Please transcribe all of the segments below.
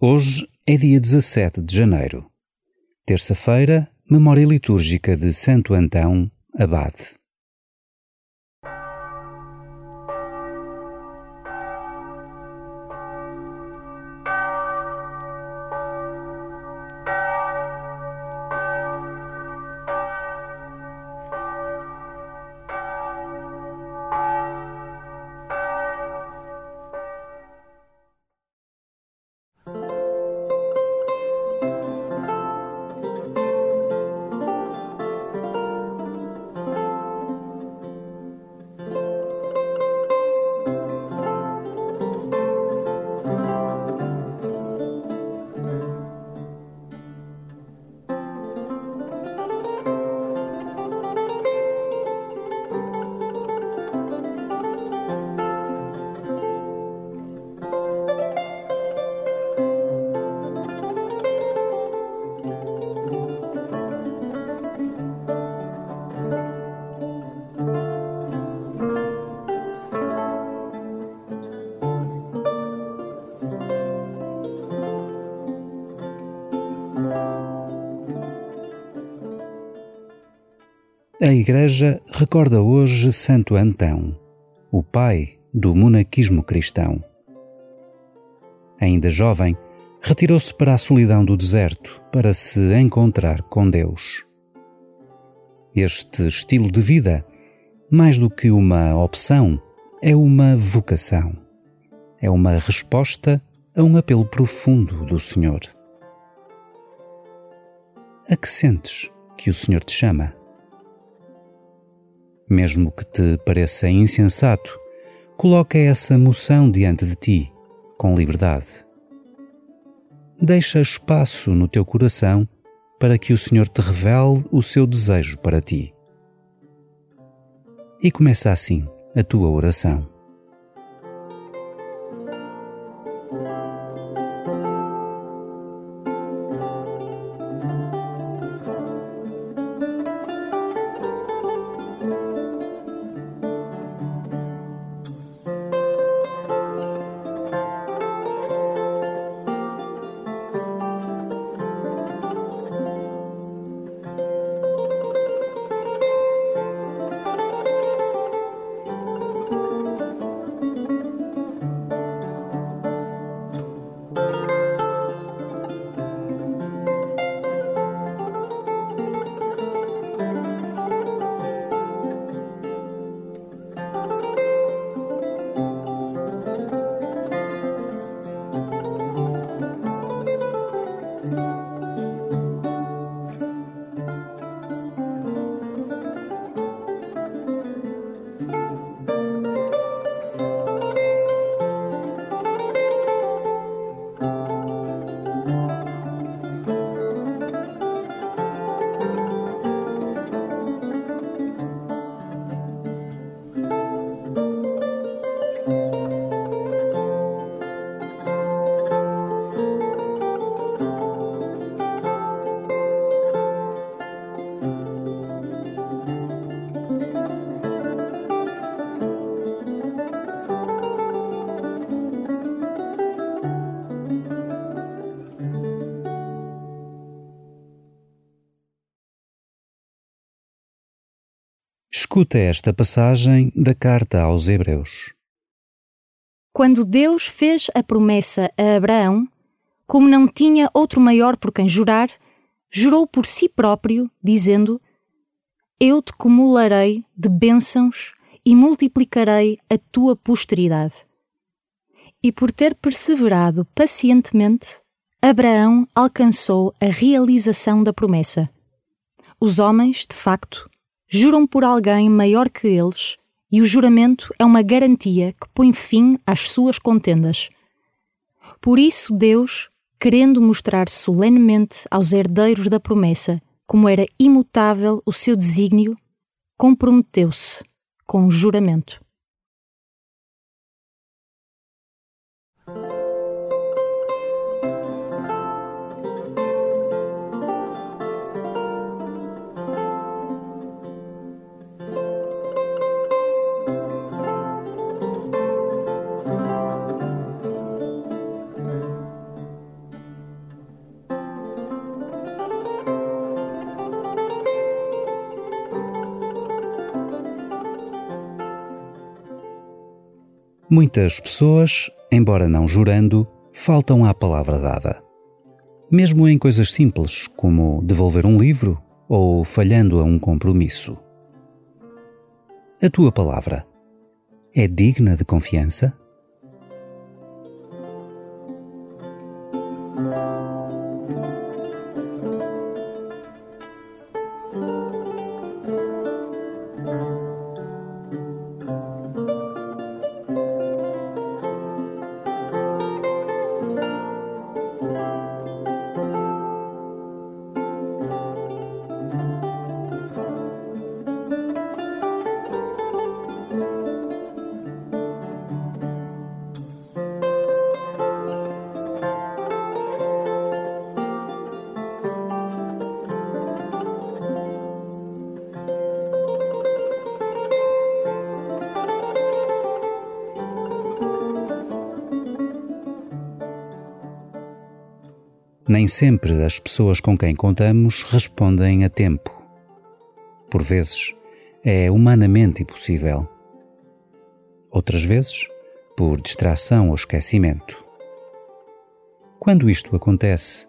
Hoje é dia 17 de janeiro, terça-feira, memória litúrgica de Santo Antão, Abade. A Igreja recorda hoje Santo Antão, o pai do monaquismo cristão. Ainda jovem, retirou-se para a solidão do deserto para se encontrar com Deus. Este estilo de vida, mais do que uma opção, é uma vocação. É uma resposta a um apelo profundo do Senhor. A que sentes que o Senhor te chama? Mesmo que te pareça insensato, coloca essa moção diante de ti, com liberdade. Deixa espaço no teu coração para que o Senhor te revele o seu desejo para ti. E começa assim a tua oração. Escuta esta passagem da carta aos Hebreus. Quando Deus fez a promessa a Abraão, como não tinha outro maior por quem jurar, jurou por si próprio, dizendo: Eu te cumularei de bênçãos e multiplicarei a tua posteridade. E por ter perseverado pacientemente, Abraão alcançou a realização da promessa. Os homens, de facto, juram por alguém maior que eles, e o juramento é uma garantia que põe fim às suas contendas. Por isso, Deus, querendo mostrar solenemente aos herdeiros da promessa como era imutável o seu desígnio, comprometeu-se com o juramento. Muitas pessoas, embora não jurando, faltam à palavra dada. Mesmo em coisas simples, como devolver um livro ou falhando a um compromisso. A tua palavra é digna de confiança? Nem sempre as pessoas com quem contamos respondem a tempo. Por vezes, é humanamente impossível. Outras vezes, por distração ou esquecimento. Quando isto acontece,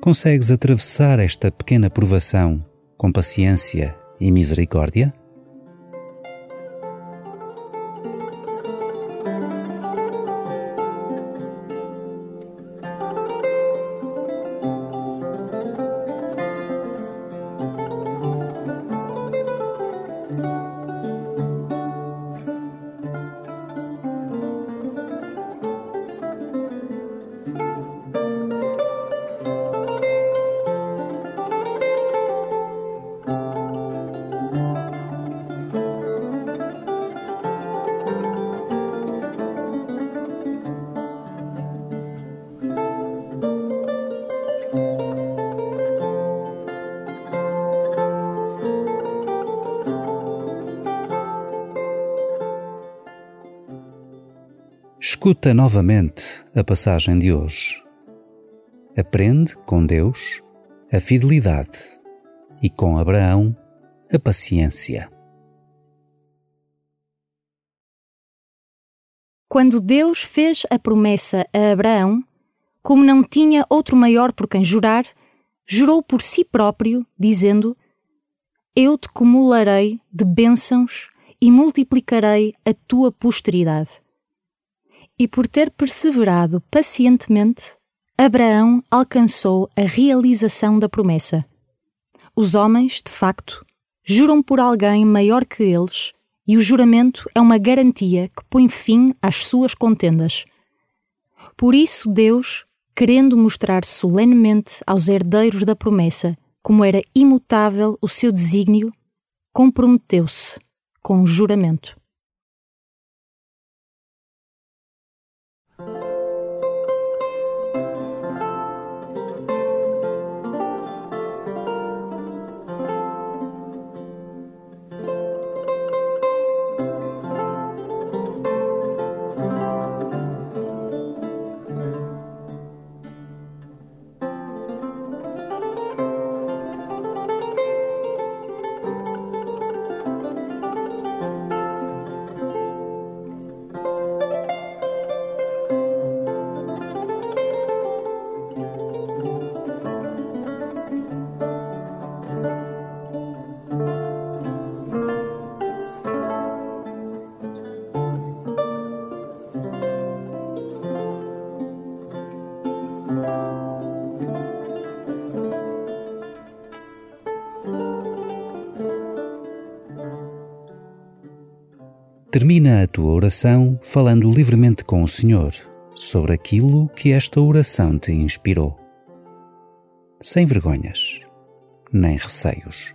consegues atravessar esta pequena provação com paciência e misericórdia? Escuta novamente a passagem de hoje. Aprende com Deus a fidelidade e com Abraão a paciência. Quando Deus fez a promessa a Abraão, como não tinha outro maior por quem jurar, jurou por si próprio, dizendo: Eu te cumularei de bênçãos e multiplicarei a tua posteridade e por ter perseverado pacientemente, Abraão alcançou a realização da promessa. Os homens, de facto, juram por alguém maior que eles, e o juramento é uma garantia que põe fim às suas contendas. Por isso, Deus, querendo mostrar solenemente aos herdeiros da promessa como era imutável o seu desígnio, comprometeu-se com o juramento. Termina a tua oração falando livremente com o Senhor sobre aquilo que esta oração te inspirou. Sem vergonhas, nem receios.